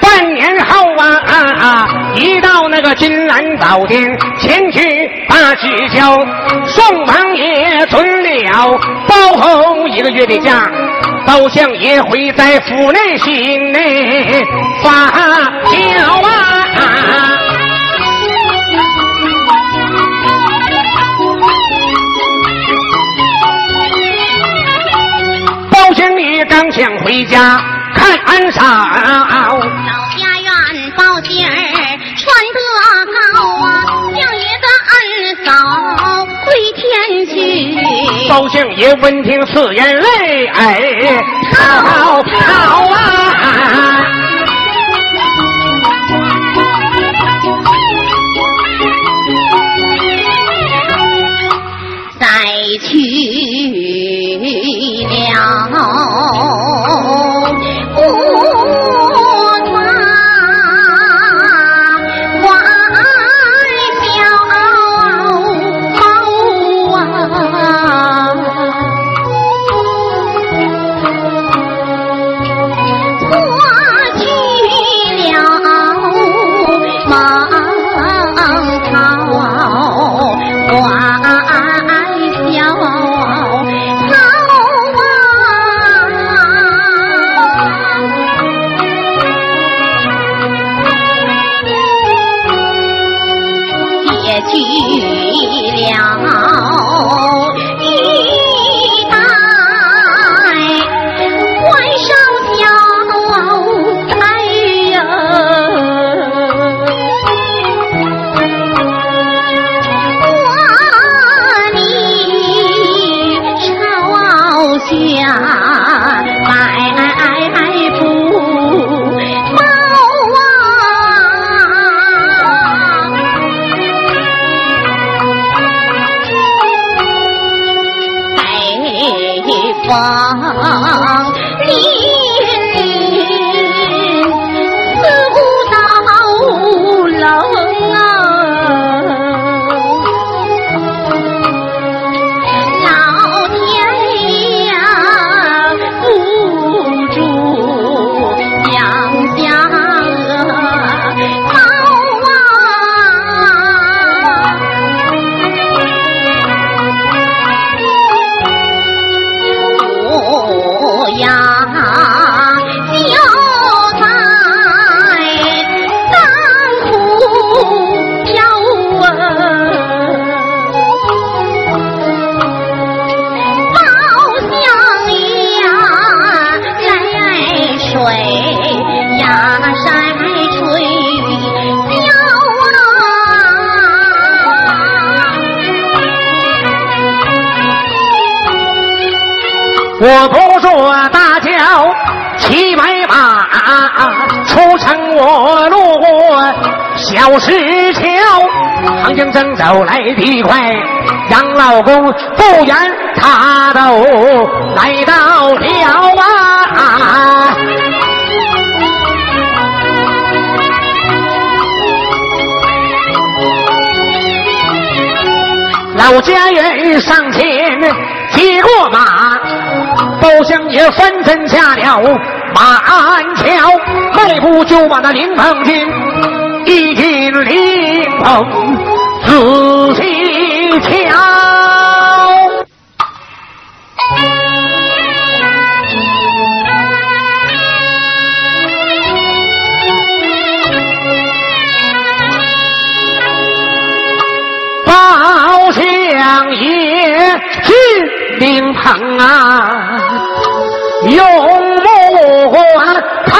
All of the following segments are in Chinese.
半年后啊，一到那个金兰宝殿前去把喜交，宋王爷准了包后一个月的假，包相爷会在府内心内发酵啊。包相爷刚想回家看安嫂。老家院包间儿穿得高啊，相爷的恩嫂归天去。包相爷闻听此言泪，哎，逃跑啊！再去了走来得快，杨老公不言他都来到了啊。老家人上前接过马，包相爷翻身下了马鞍桥，迈步就把那灵棚进，一进灵棚仔细瞧。包相爷金陵旁啊，用目看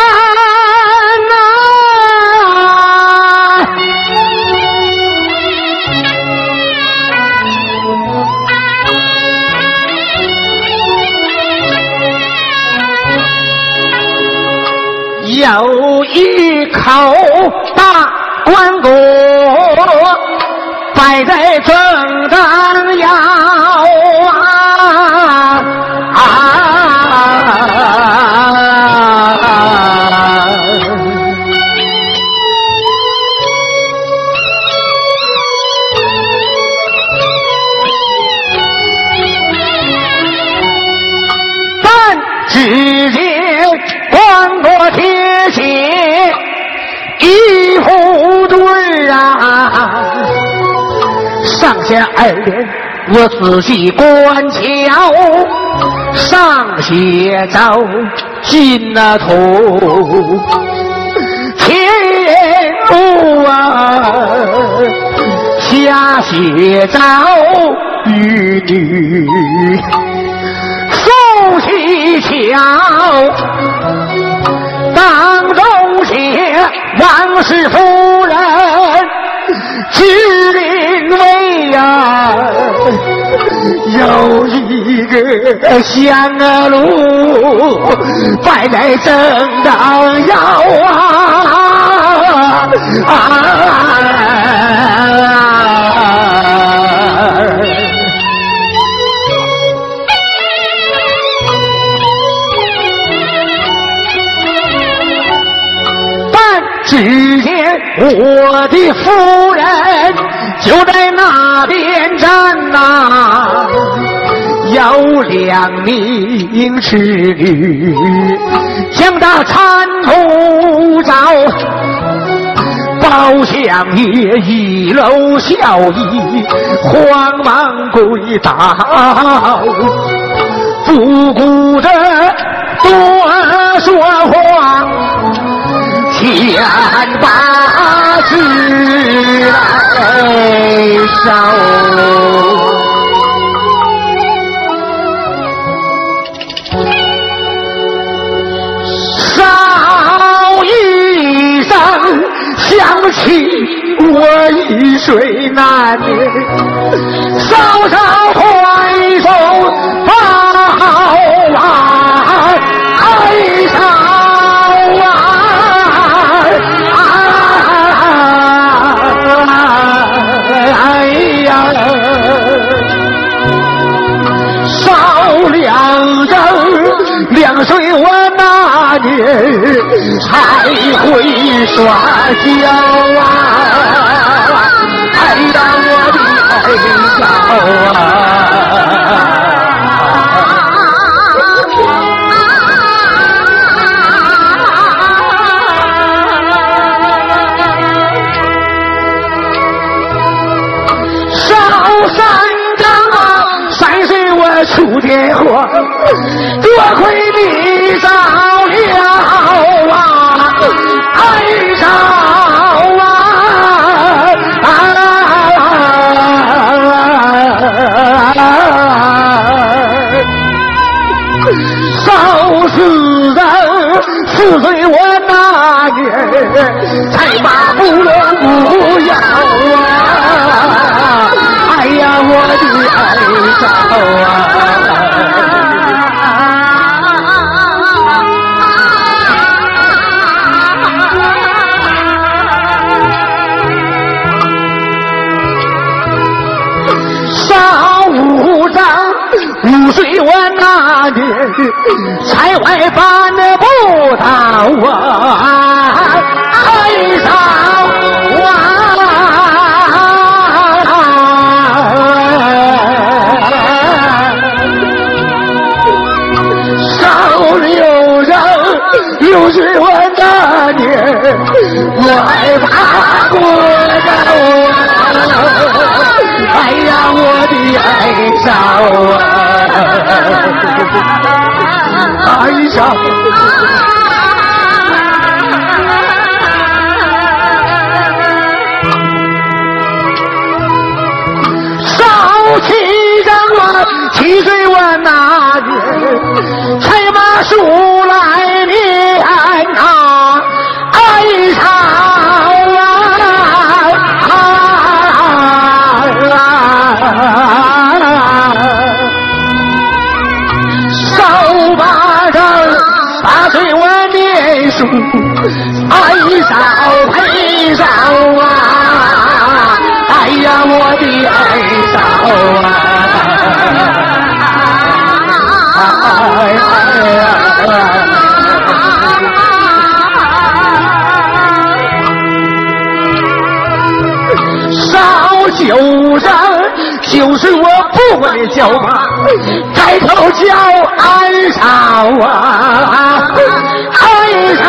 有一口大棺椁摆在正当腰啊。下二联我仔细观瞧，上写着金那头，天不啊，下写着玉女。夫妻桥，当中写王氏夫人指令为呀，有一个香炉摆在正当腰啊啊！但只见我的夫人就在那边有两名侍女将他搀扶着。包相爷一搂笑意，慌忙跪倒，不顾着多说话。千把事来烧。烧一声，想起我一水难眠，稍稍回首把好啊，那年才会耍娇啊，还当我的爱笑。爱嫂啊！少五丈，五岁我那年才外搬的不到啊，是我那年我还爬过高啊。哎呀，我的爱嫂啊，爱。少七上我七岁我那年，才把书来念啊，爱上啊。手把着八岁我念书，爱上配上啊，哎呀我的爱上啊，有人就是我不会叫妈，开口叫安少啊，安少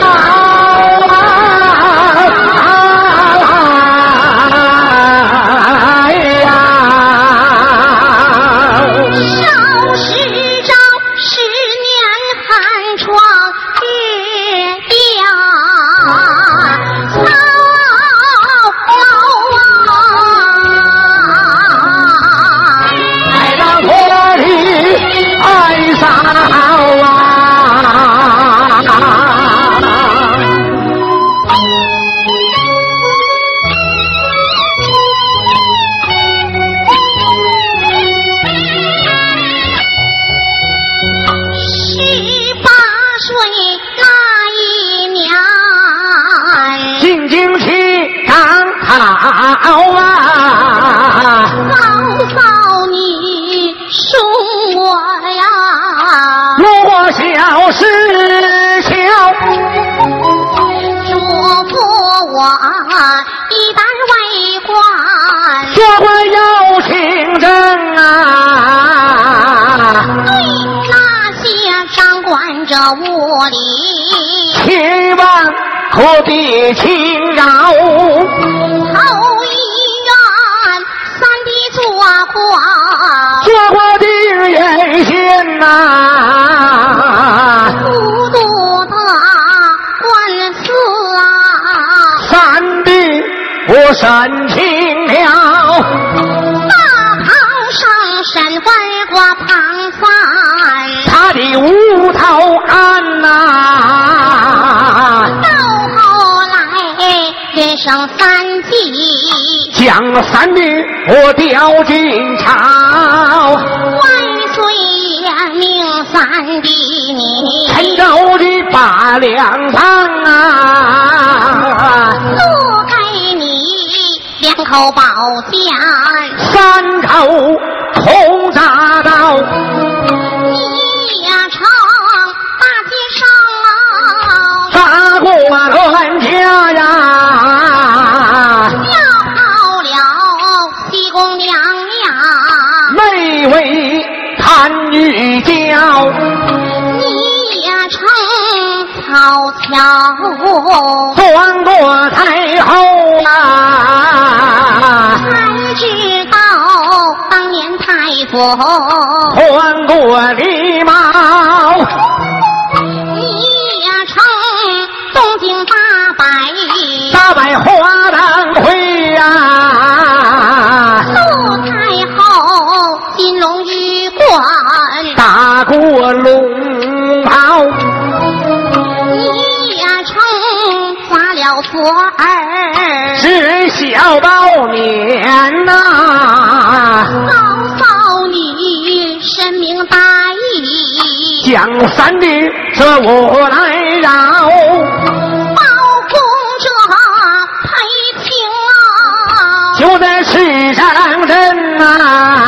掌管着屋里。千万可别轻饶，头一院三弟做官，做官的人先呐、孤独的官司啊，三弟我审清将三弟我调进朝，万岁爷命三弟你陈州的把两堂啊，路给你两口宝剑。三口空铡刀。你也成草桥，端过太后啊，才知道当年太傅，端过狸猫，知晓包勉呐、嫂嫂你深明大义，江山的这我来饶，包公这赔情啊，就在世上人呐、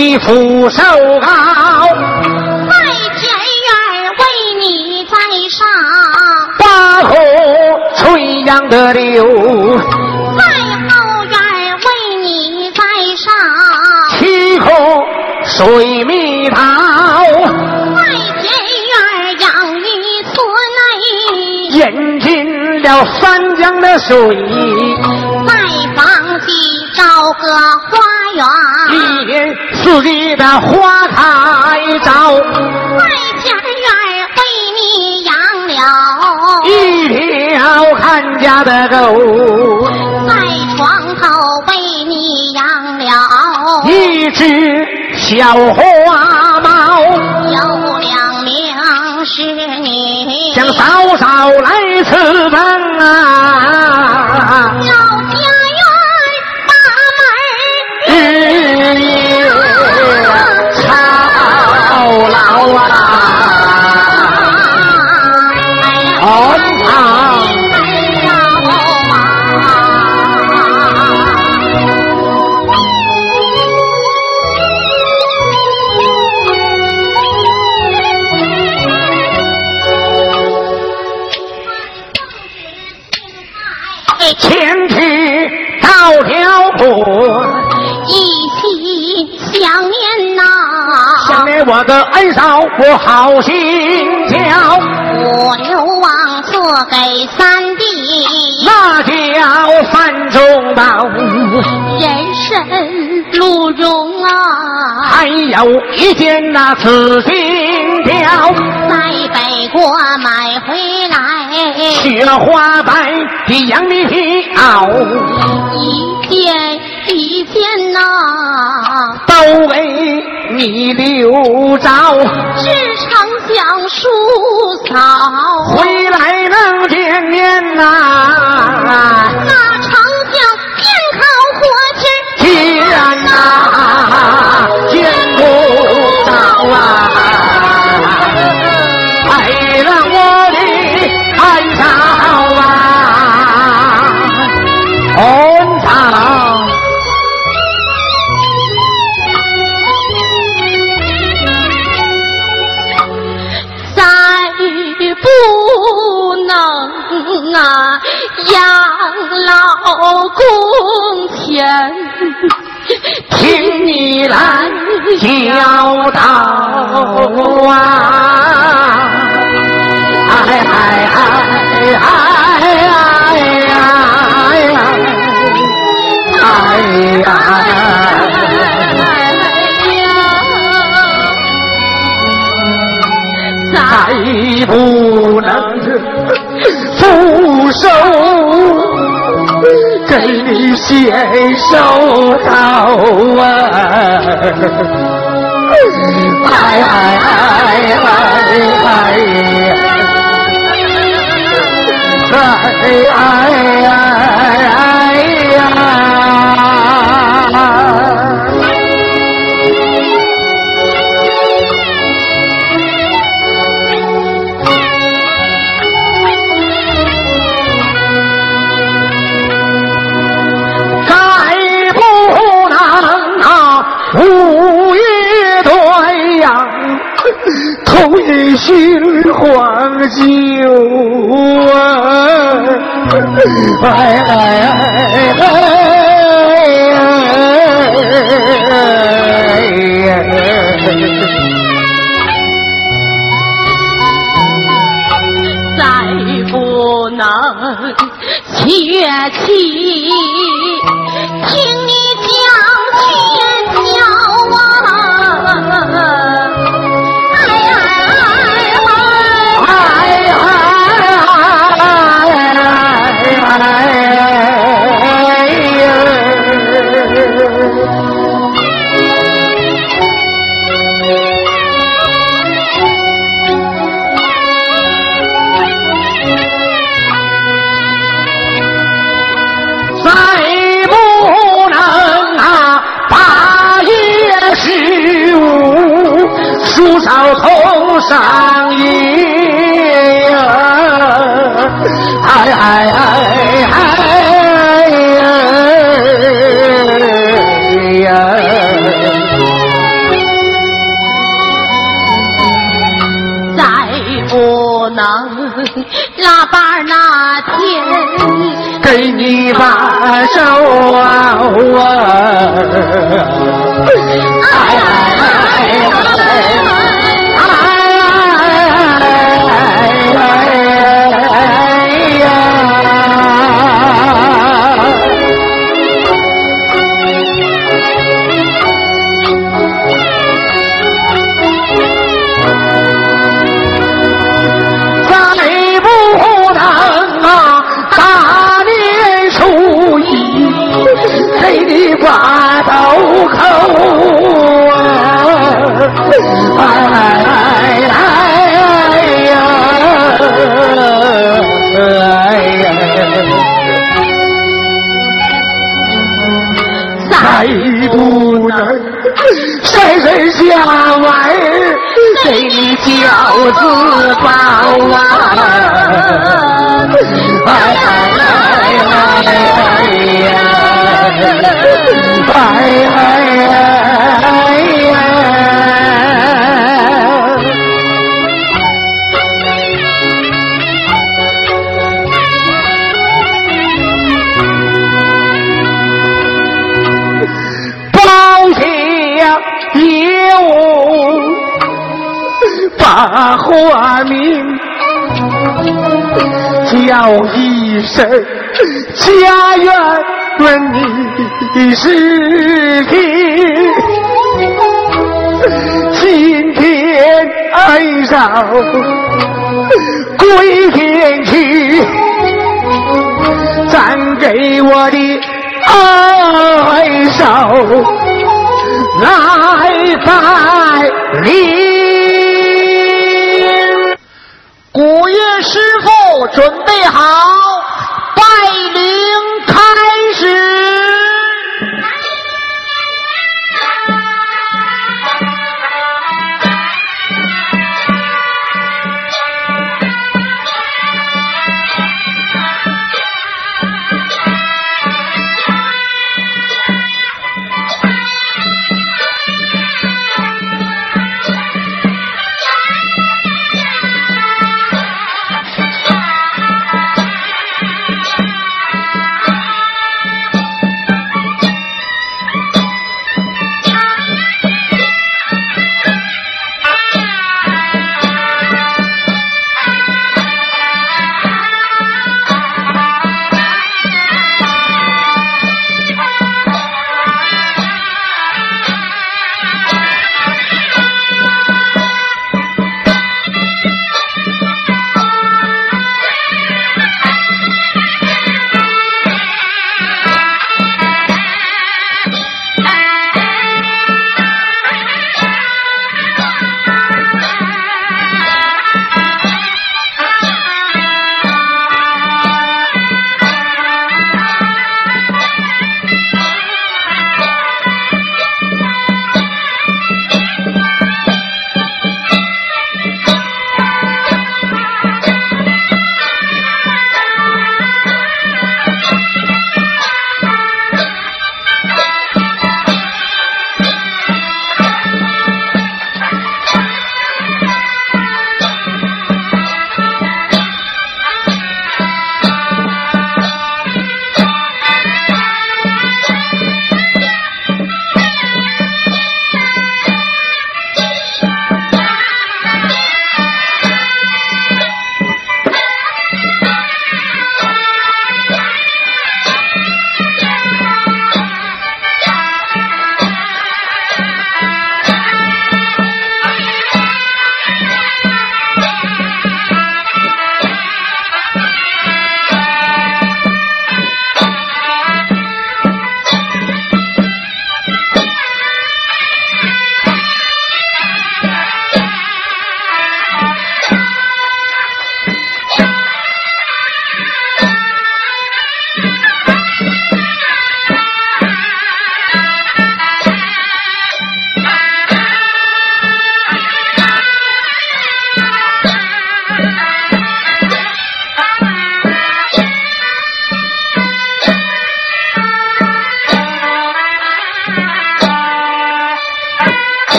你福寿高在前院为你栽上八棵垂杨的柳在后院为你栽上七棵水蜜桃。在前院养一村内引进了三江的水。在房地找个四季的花开照，在前院为你养了，一条看家的狗，在床头为你养了，一只小花猫，有两名是你将嫂嫂来赐饭啊。我的恩嫂，我好心焦，我流亡做给三弟，那叫范中道。人参鹿茸啊，还有一件那紫金貂，在北国买回来，雪花白的羊皮袄，一件一件呐，你留着，只成相叔嫂，回来能见面呐、那难交道啊！哎哎哎哎哎哎哎哎呀！再不能不收。给你写手套啊！哎哎哎哎哎！哎哎哎 同一心黄酒啊！哎哎哎哎！再不能七月树梢头上映，哎哎哎哎呀！再不能腊八那天给你把手啊！哎哎子宝啊！哎哎哎呀！哎哎把花名叫一声家园，问你是听。今天哀上归天去，咱给我的哀手来拜礼。准备好，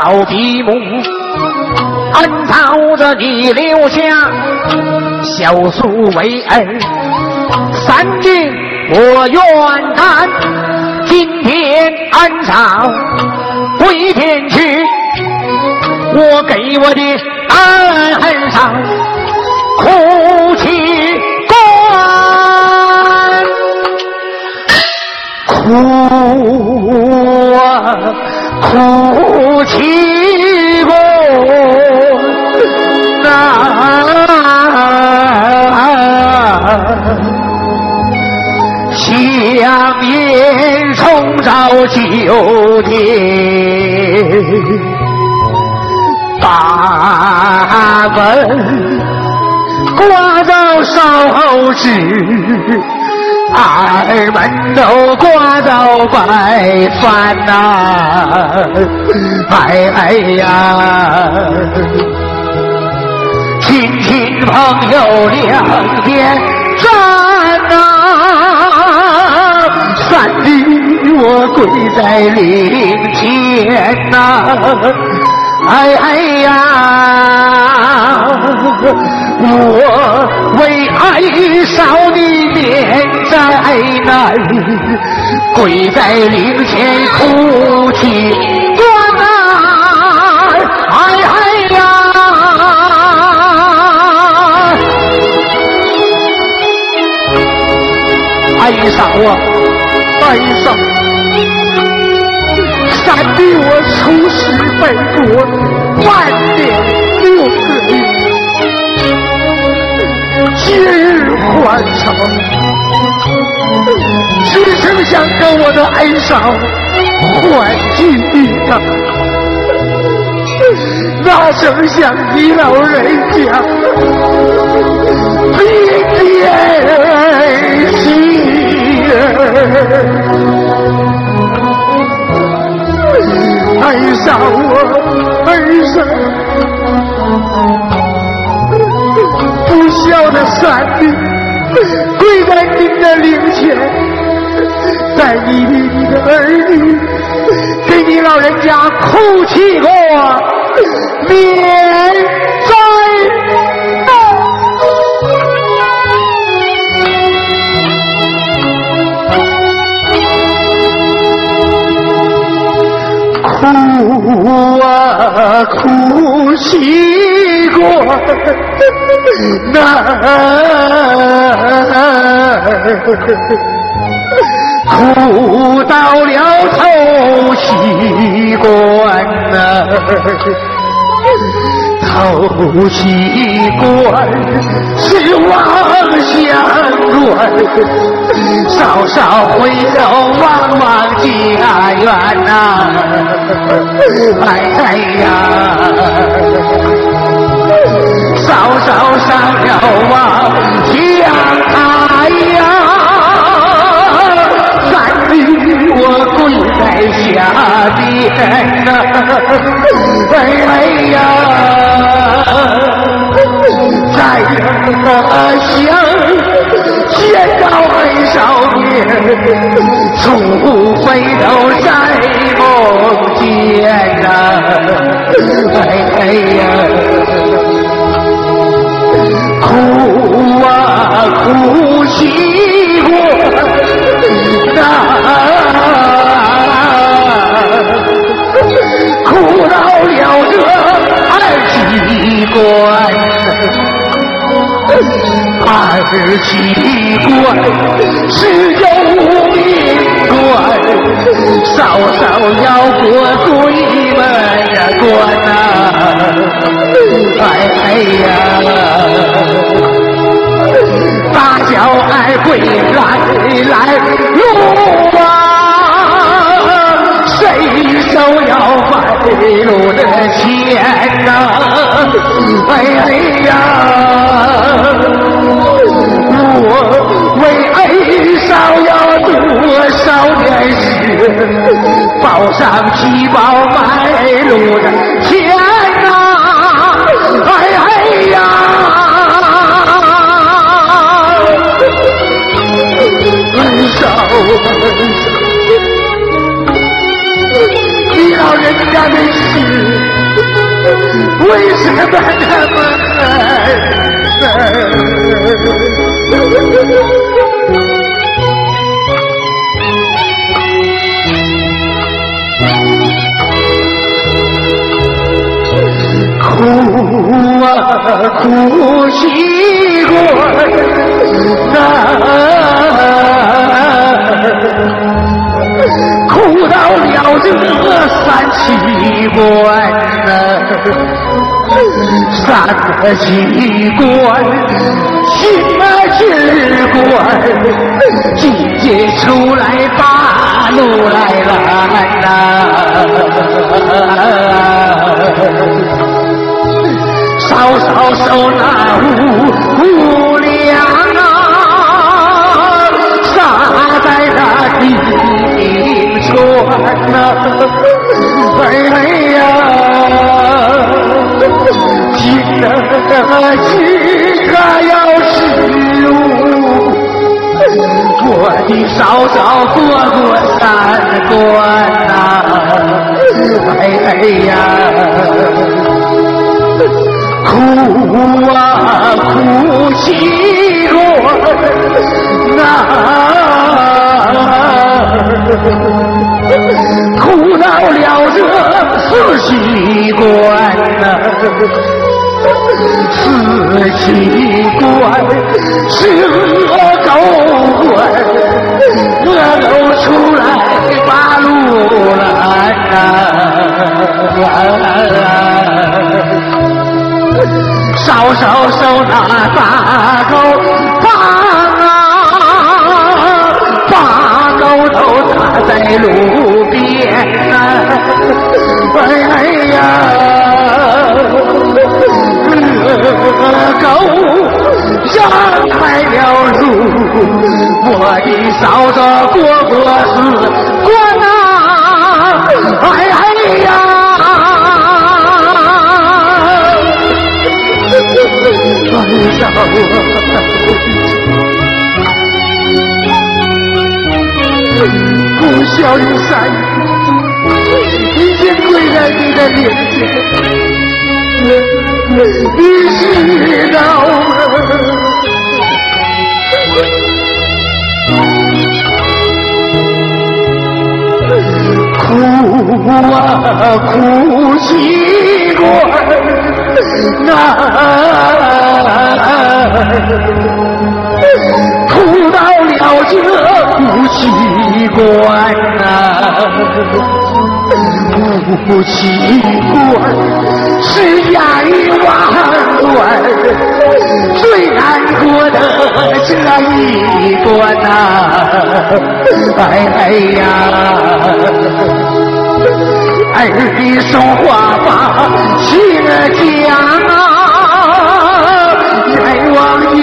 老少闭目，恩朝着你留下孝淑为儿，三军我愿担，今天恩朝归天去，我给我的恩上哭泣关，哭啊哭泣关啊。香烟冲着九天，大门挂到稍后时，二门都挂到白帆呐、哎哎呀！亲戚朋友两边站呐、三弟我跪在灵前呐、哎哎呀，我为爱少的连灾难，跪在灵前哭泣，关难哎呀！爱少啊，爱少，他比我出世更多，万点不止。今日还朝，只剩下跟我的哀伤换金的，哪成想你老人家比天心。哀伤我，哀伤，要的三弟跪在您的灵前，在你的你的儿女给你老人家哭泣过，免苦啊，苦习惯呐，苦到了头习惯呐。头西关是望乡关，稍稍回头望望家园呐、哎哎呀，稍稍上了望乡台。在下边呐、哎呀，在乡见到美少年，除非都在梦见呐、哎哎呀，哭啊哭心七关，二七关是有命关，稍稍要过鬼门呀关呐、哎哎呀。大脚儿归来来路啊，谁手要白路的钱呐、哎呀我为爱烧了多少年时抱上七宝白露的天呐哎呀你老人家的事。为什么那么难？苦啊苦习惯呐，苦到了这三七关呐，三七关心啊之关，姐姐出来把路来拦呐。稍稍收那五五两啊，撒在那地川呐，哎呀，今儿今儿要十五，我的嫂嫂过过三关呐，哎呀。苦啊苦气关呐，苦到了这四七关呐，四七关是恶狗关，恶狗出来把路拦呐。稍稍收那大狗路边，哎呀，狗让开了路，我的嫂子过过是关呐，哎哎呀。不孝有三，已经跪在你的面前，你知道吗？苦啊苦习惯。关呐，五七关是阎王关，最难过的这一关呐，哎呀。儿的说话把情讲啊，阎王爷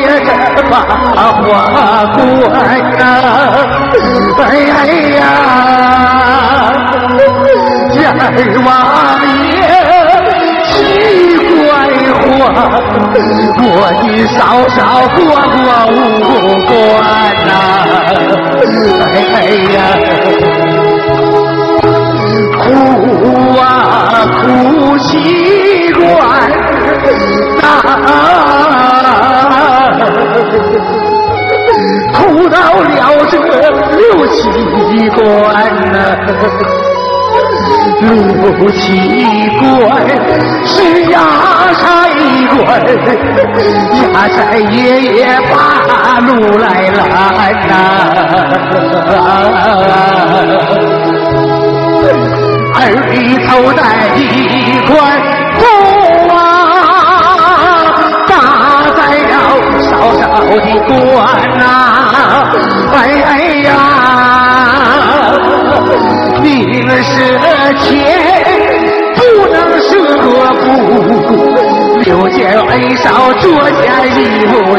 这把花关呐，哎呀，阎王爷奇怪话，我的嫂嫂过过五关呐，哎呀。苦啊苦习惯，苦到了这六七关呐，六七关是压柴关，压柴爷爷把路来拦呐。二里头戴一块了嫂嫂的官呐，哎呀，你们舍钱不能舍布，六件恩少做件衣服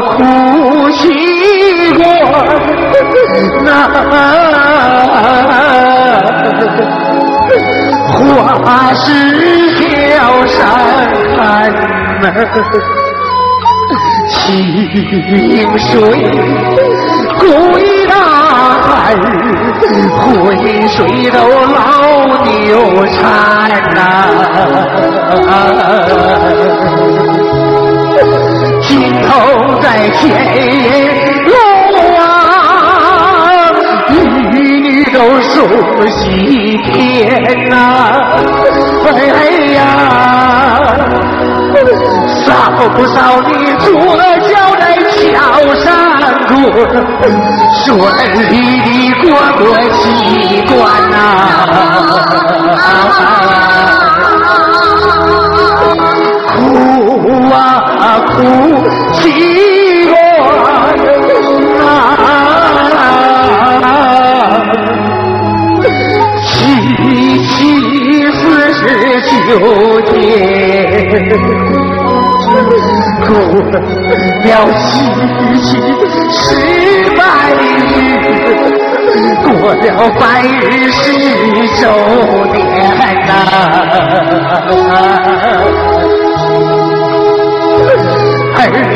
哭泣我那花是小山清水归大海，浑水都老牛缠呐。尽头在天路啊，女女都梳洗天呐，哎呀，少不少你住了脚在桥上过，顺利的过过七关呐。哭，泣我啊！七七四十九天，过了七七十百日，过了百日十周年呐！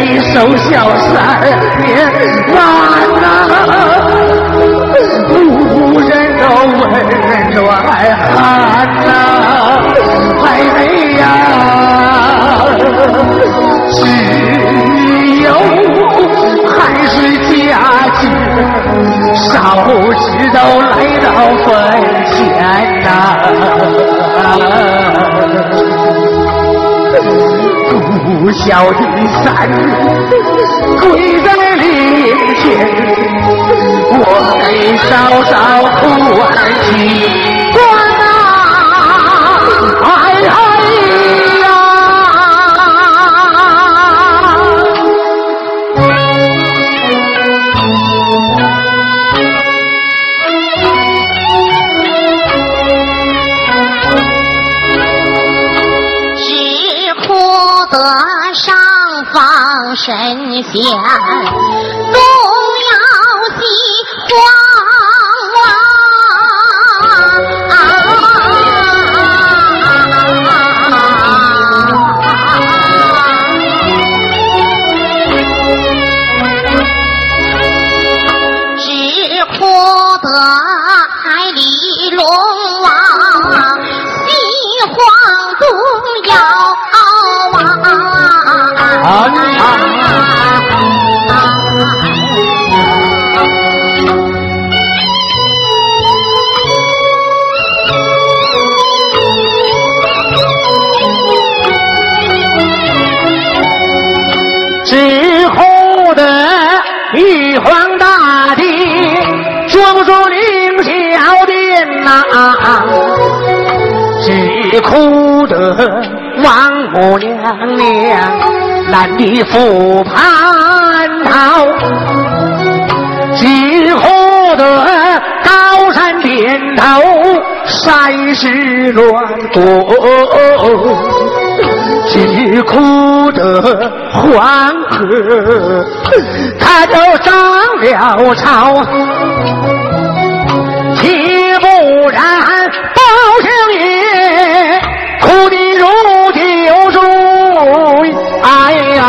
女守孝三年难呐，无人都温暖寒呐，哎呀，只有汗水家境，烧纸都来到坟前呐。不孝的三跪在灵前，我给嫂嫂哭儿亲，啊，神仙。只哭得王母娘娘难离复蟠桃，只哭得高山点头山势乱滚，只哭得黄河它就涨了潮，然包相爷哭的如酒醉哎哎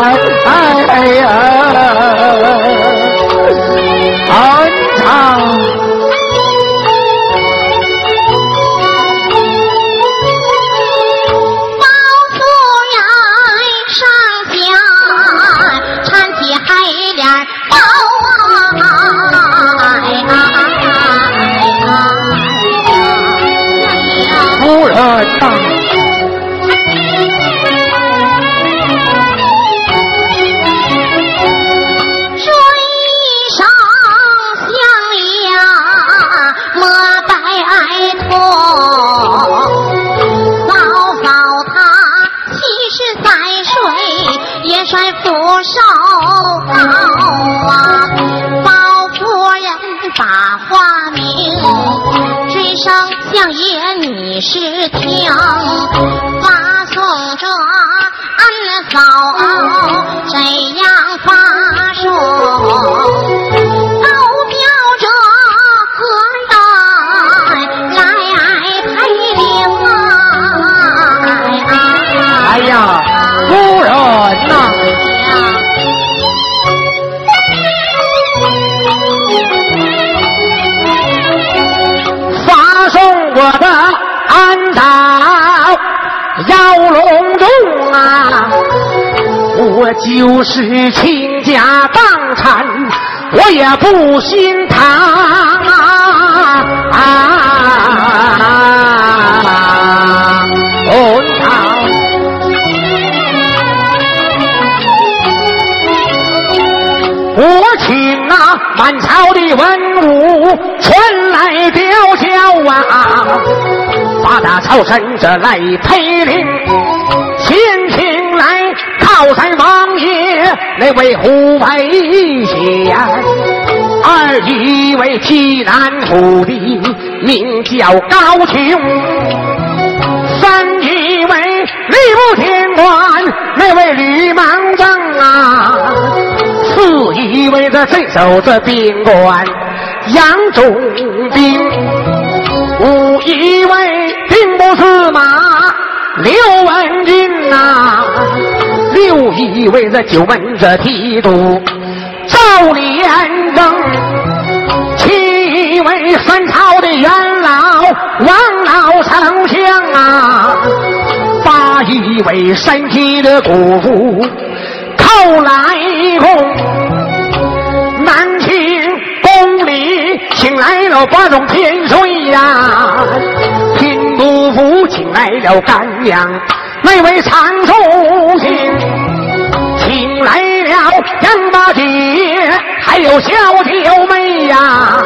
哎哎哎哎相爷你是听，就是倾家荡产，我也不心疼啊！啊哦，堂。我请那满朝的文武全来吊销啊，八大朝臣这来陪领，先请来靠山那位护卫仙，二一位济南府的名叫高俅。三一位礼部天官，那位吕芒正啊；四一位这镇守这边关杨仲兵；五一位兵部司马刘文俊呐；六一位这九门这提督赵连正。七位三朝的元老王老丞相啊，八一位山西的姑父寇来公，南清宫里请来了八种天水呀，平都府请来了甘阳那位常书记。请来了杨大姐，还有小九妹呀，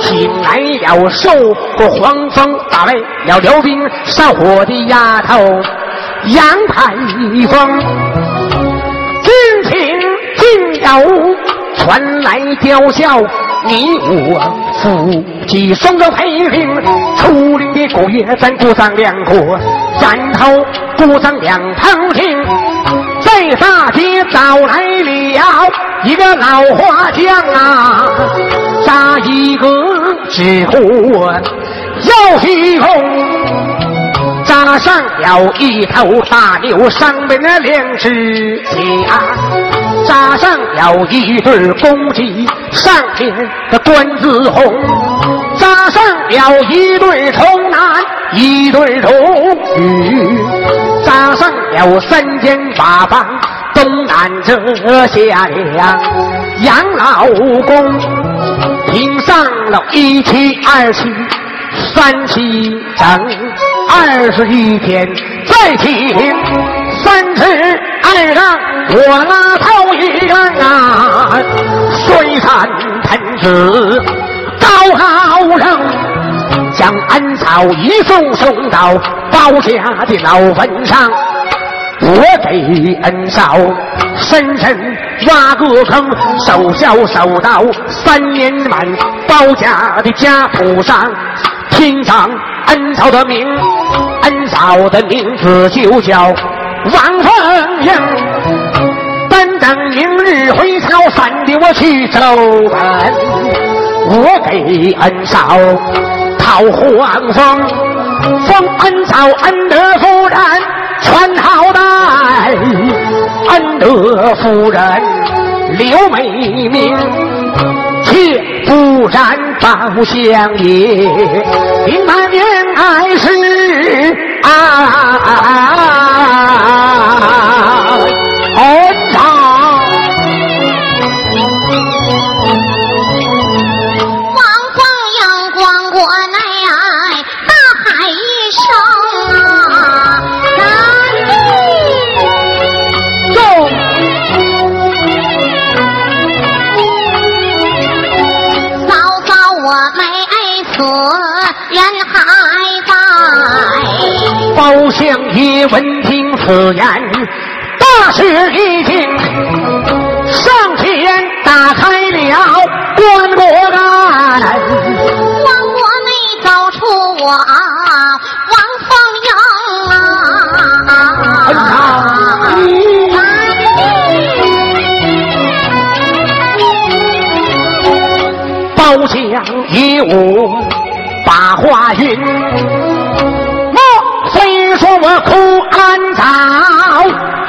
请来了受过黄风打败了辽兵烧火的丫头杨排风，军情今有传来吊销。你我夫妻双双配领，出领的古月咱鼓掌两个，然后鼓掌两旁听。在大街找来了一个老花匠啊，扎一个纸糊要虚空，扎上了一头大牛上面的两只甲，扎上了一对公鸡上天的官子红，扎上了一对童男一对童女。扎上了三间瓦房，东南这下两杨老公，拼上了一七二七三七整，二十一天再停三尺二丈，我拉头一人啊，水山喷子高高扔。将恩草一送送到包家的老坟上，我给恩嫂深深挖个坑，守孝守到三年满，包家的家谱上听上恩嫂的名，恩嫂的名字就叫王凤英。但等明日回朝山的我去走本，我给恩嫂。讨黄风，封恩嫂恩德夫人传好带，恩德夫人刘美名，却不然包相爷，平满年还是啊，恩闻听此言，大吃一惊，上前打开了棺椁盖。棺椁内走出我王凤英啊，包浆一舞，把花韵。我虽说我苦安早，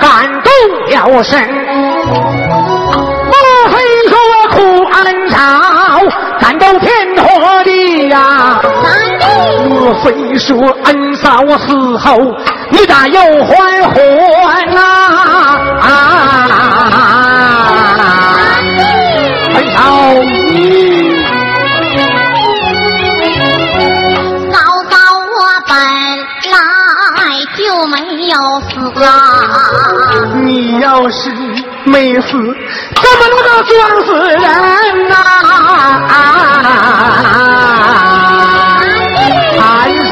感动了神。莫非说我哭安早，感动天和地呀。莫非说恩嫂死后，你咋又还魂呐？恩嫂，你要是没死，怎么能够撞死人呐、安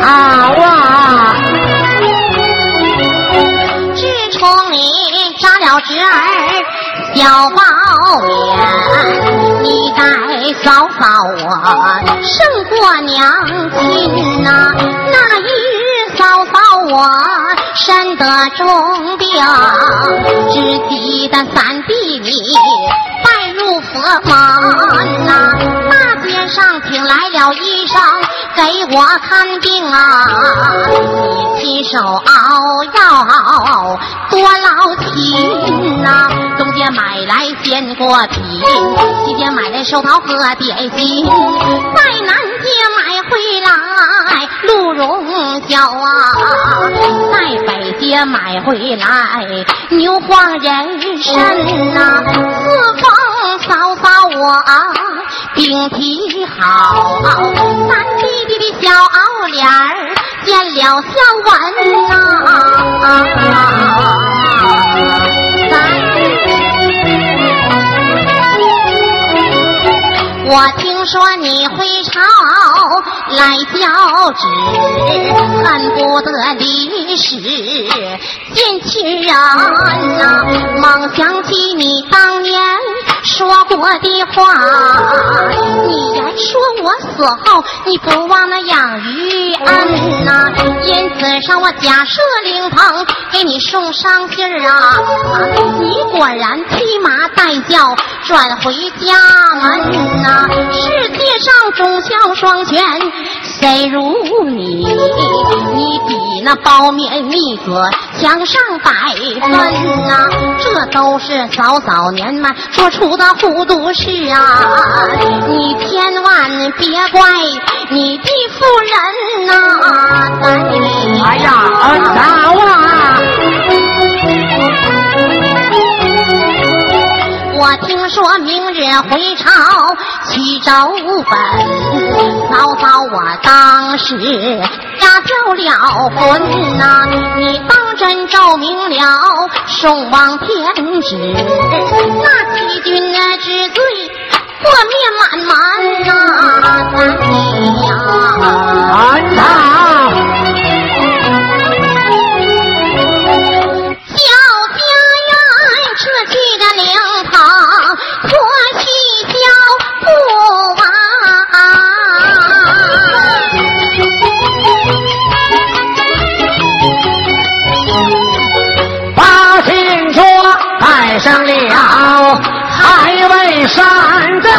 嫂啊，自从你扎了侄儿小包面，你待嫂嫂我胜过娘亲呐、那一日嫂嫂我身得重病，只记得三弟你拜入佛门呐、大街上请来了医生给我看病啊，你亲手熬药多劳心呐、街买来鲜果品，西街买来寿桃和点心，在南街买回来鹿茸饺啊，在北街买回来牛黄人参呐、四方嫂嫂我病体好，三弟弟的小脸儿见了笑纹呐、我听说你回朝来交旨，恨不得离世见亲人呐、猛想起你当年说过的话，你言说我死后你不忘那养育恩呐、因此上我假设灵棚给你送上信儿啊，你果然披麻戴孝转回家门呐、世界上忠孝双全，谁如你？你比那包面蜜子强上百分呐、这都是早早年嘛做出的糊涂事啊！你千万别怪你的夫人呐、哎呀，恩嫂啊！我听说明日回朝去找本，嫂嫂我当时压交了魂呐、你当真奏明了送往天旨，那欺君之罪破灭满满呐、上了，还未山珍